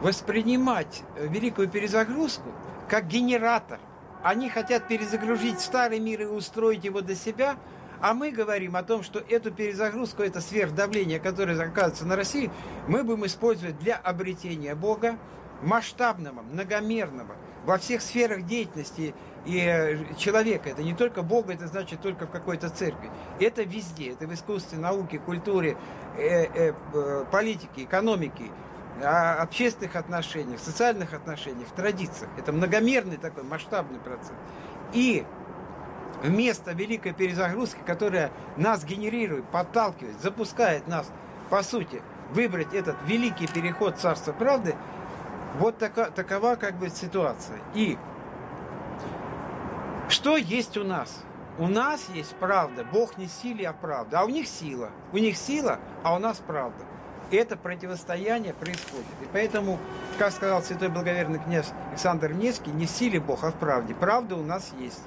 воспринимать великую перезагрузку как генератор. Они хотят перезагрузить старый мир и устроить его до себя, а мы говорим о том, что эту перезагрузку, это сверхдавление, которое оказывается на России, мы будем использовать для обретения Бога, масштабного, многомерного, во всех сферах деятельности и э, человека. Это не только Бога, это значит только в какой-то церкви. Это везде. Это в искусстве, науке, культуре, э, э, э политике, экономике, общественных отношениях, социальных отношениях, в традициях. Это многомерный такой масштабный процесс. И вместо великой перезагрузки, которая нас генерирует, подталкивает, запускает нас, по сути, выбрать этот великий переход Царства Правды, вот така, такова как бы ситуация. И что есть у нас? У нас есть правда. Бог не силе, а правда. А у них сила. У них сила, а у нас правда. Это противостояние происходит. И поэтому, как сказал святой благоверный князь Александр Невский, не в силе Бог, а в правде. Правда у нас есть.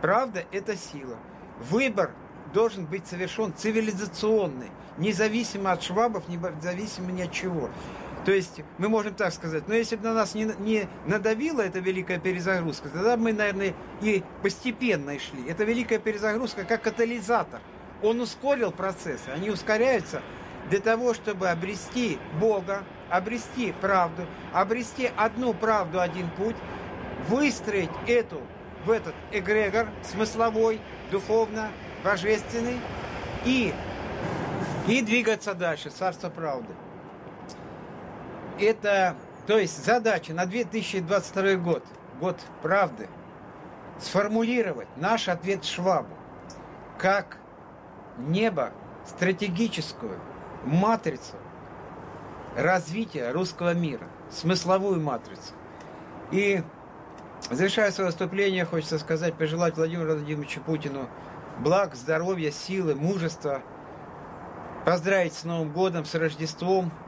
Правда – это сила. Выбор должен быть совершен цивилизационный, независимо от швабов, независимо ни от чего. То есть мы можем так сказать, но если бы на нас не, не надавила эта великая перезагрузка, тогда мы, наверное, и постепенно шли. Эта великая перезагрузка как катализатор. Он ускорил процессы, они ускоряются для того, чтобы обрести Бога, обрести правду, обрести одну правду, один путь, выстроить эту в этот эгрегор смысловой, духовно, божественный и, и двигаться дальше, царство правды это, то есть задача на 2022 год, год правды, сформулировать наш ответ Швабу как небо, стратегическую матрицу развития русского мира, смысловую матрицу. И завершая свое выступление, хочется сказать, пожелать Владимиру Владимировичу Путину благ, здоровья, силы, мужества, поздравить с Новым годом, с Рождеством –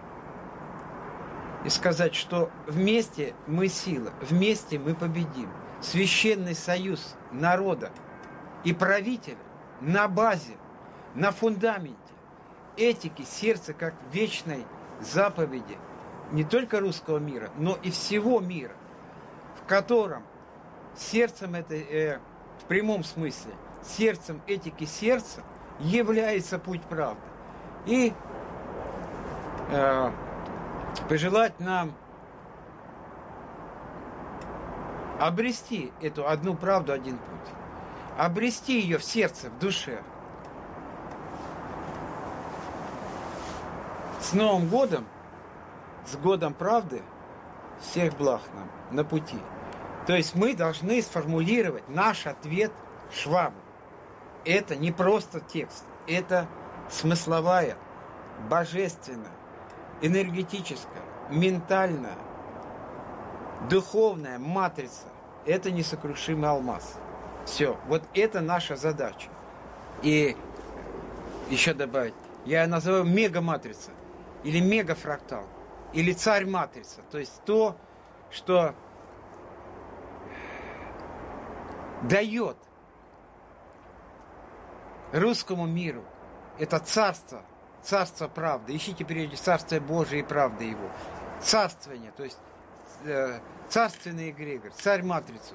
и сказать, что вместе мы сила, вместе мы победим. Священный союз народа и правителя на базе, на фундаменте этики сердца как вечной заповеди не только русского мира, но и всего мира, в котором сердцем это э, в прямом смысле, сердцем этики сердца является путь правды. И э, пожелать нам обрести эту одну правду, один путь. Обрести ее в сердце, в душе. С Новым годом, с годом правды, всех благ нам на пути. То есть мы должны сформулировать наш ответ Швабу. Это не просто текст, это смысловая, божественная, энергетическая, ментальная, духовная матрица – это несокрушимый алмаз. Все, вот это наша задача. И еще добавить, я называю мега-матрица, или мегафрактал, или царь-матрица. То есть то, что дает русскому миру это царство – царство правды. Ищите прежде царство Божие и правды его. Царствование, то есть э, царственный эгрегор, царь-матрицу,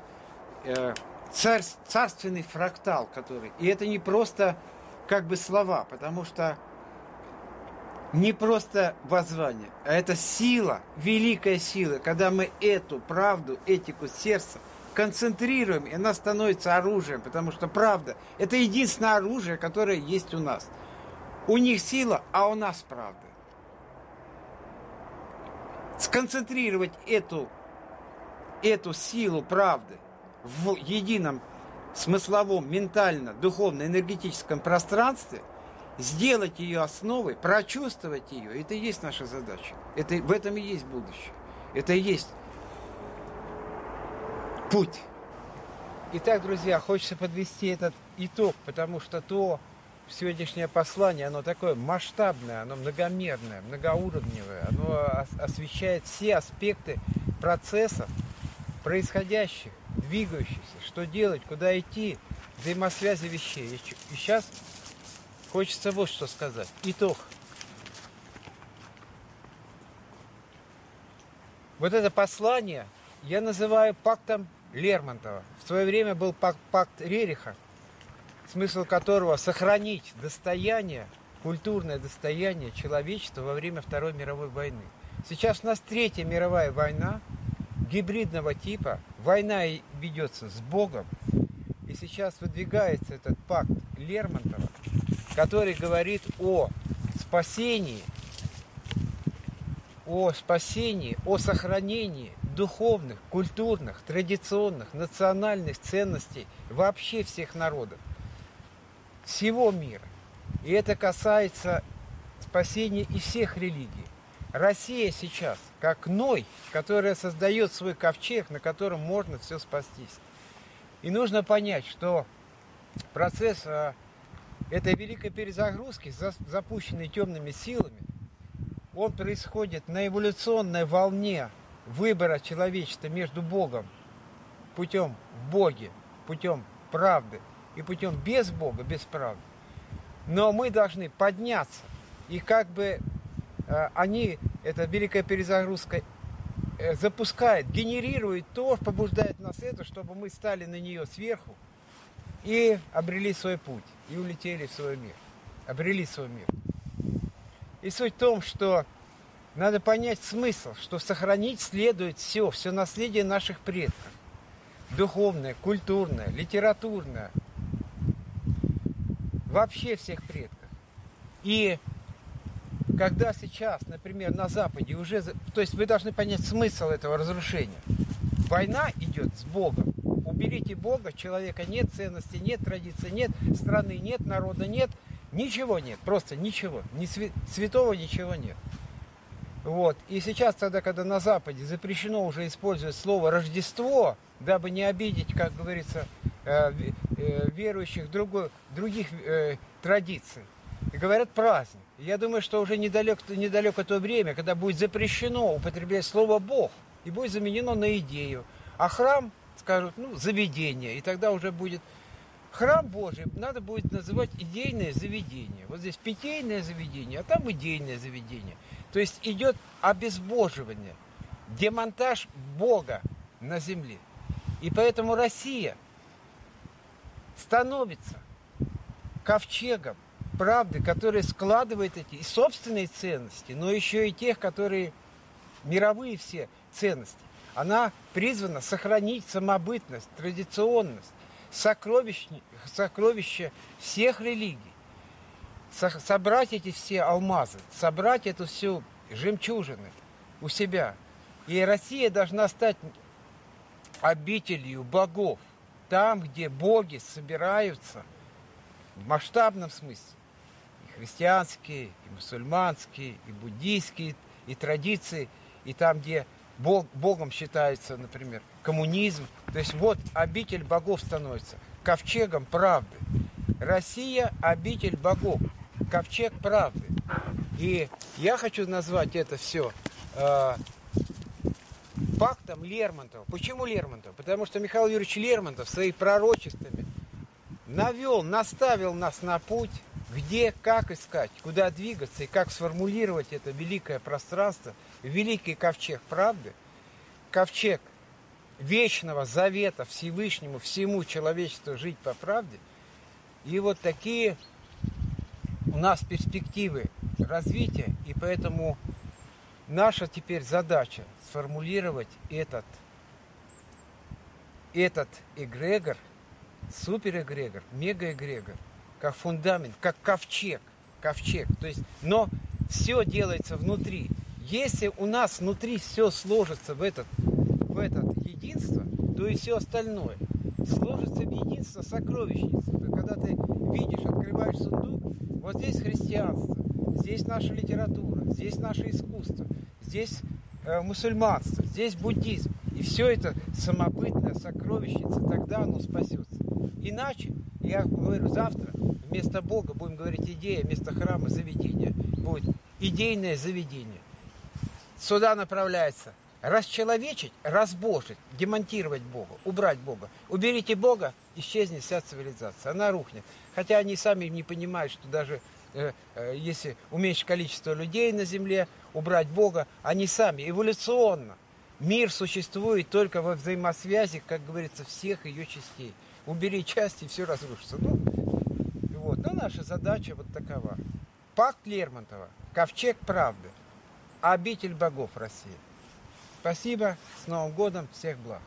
э, царь, царственный фрактал, который... И это не просто как бы слова, потому что не просто воззвание, а это сила, великая сила, когда мы эту правду, этику сердца концентрируем, и она становится оружием, потому что правда – это единственное оружие, которое есть у нас – у них сила, а у нас правда. Сконцентрировать эту, эту силу правды в едином смысловом, ментально, духовно, энергетическом пространстве, сделать ее основой, прочувствовать ее, это и есть наша задача. Это, в этом и есть будущее. Это и есть путь. Итак, друзья, хочется подвести этот итог, потому что то, сегодняшнее послание, оно такое масштабное, оно многомерное, многоуровневое, оно освещает все аспекты процессов, происходящих, двигающихся, что делать, куда идти, взаимосвязи вещей. И сейчас хочется вот что сказать. Итог. Вот это послание я называю пактом Лермонтова в свое время был пакт, пакт Рериха, смысл которого сохранить достояние, культурное достояние человечества во время Второй мировой войны. Сейчас у нас Третья мировая война гибридного типа. Война ведется с Богом. И сейчас выдвигается этот пакт Лермонтова, который говорит о спасении, о спасении, о сохранении духовных, культурных, традиционных, национальных ценностей вообще всех народов, всего мира. И это касается спасения и всех религий. Россия сейчас, как Ной, которая создает свой ковчег, на котором можно все спастись. И нужно понять, что процесс а, этой великой перезагрузки, запущенной темными силами, он происходит на эволюционной волне выбора человечества между Богом путем в Боге, путем правды и путем без Бога, без правды. Но мы должны подняться. И как бы э, они, эта великая перезагрузка, э, запускает, генерирует то, побуждает нас это, чтобы мы стали на нее сверху и обрели свой путь, и улетели в свой мир, обрели свой мир. И суть в том, что надо понять смысл, что сохранить следует все, все наследие наших предков. Духовное, культурное, литературное. Вообще всех предков. И когда сейчас, например, на Западе уже... То есть вы должны понять смысл этого разрушения. Война идет с Богом. Уберите Бога, человека нет, ценности нет, традиции нет, страны нет, народа нет, ничего нет, просто ничего. Ни святого ничего нет. Вот. И сейчас тогда, когда на Западе запрещено уже использовать слово «Рождество», дабы не обидеть, как говорится, э, верующих другой, других э, традиций, и говорят праздник. Я думаю, что уже недалек, недалеко то время, когда будет запрещено употреблять слово «Бог», и будет заменено на идею. А храм, скажут, ну, заведение, и тогда уже будет храм Божий надо будет называть идейное заведение. Вот здесь питейное заведение, а там идейное заведение. То есть идет обезбоживание, демонтаж Бога на земле. И поэтому Россия становится ковчегом правды, который складывает эти и собственные ценности, но еще и тех, которые мировые все ценности. Она призвана сохранить самобытность, традиционность, сокровище, сокровище всех религий собрать эти все алмазы, собрать эту всю жемчужины у себя. И Россия должна стать обителью богов, там, где боги собираются в масштабном смысле. И христианские, и мусульманские, и буддийские, и традиции, и там, где бог, богом считается, например, коммунизм. То есть вот обитель богов становится ковчегом правды. Россия – обитель богов ковчег правды. И я хочу назвать это все э, пактом Лермонтова. Почему Лермонтов? Потому что Михаил Юрьевич Лермонтов своими пророчествами навел, наставил нас на путь, где, как искать, куда двигаться и как сформулировать это великое пространство, великий ковчег правды, ковчег вечного завета Всевышнему, всему человечеству жить по правде. И вот такие у нас перспективы развития, и поэтому наша теперь задача сформулировать этот, этот эгрегор, суперэгрегор, мегаэгрегор, как фундамент, как ковчег, ковчег. То есть, но все делается внутри. Если у нас внутри все сложится в этот, в этот единство, то и все остальное сложится в единство сокровищницы. Когда ты видишь, открываешь сундук, вот здесь христианство, здесь наша литература, здесь наше искусство, здесь э, мусульманство, здесь буддизм. И все это самобытная сокровищница, тогда оно спасется. Иначе, я говорю, завтра вместо Бога будем говорить идея, вместо храма заведение. Будет идейное заведение. Сюда направляется расчеловечить, разбожить, демонтировать Бога, убрать Бога. Уберите Бога, исчезнет вся цивилизация, она рухнет. Хотя они сами не понимают, что даже если уменьшить количество людей на Земле, убрать Бога, они сами эволюционно Мир существует только во взаимосвязи, как говорится, всех ее частей. Убери части, все разрушится. Ну, вот. Но наша задача вот такова. Пакт Лермонтова, ковчег правды, обитель богов России. Спасибо, с Новым годом, всех благ.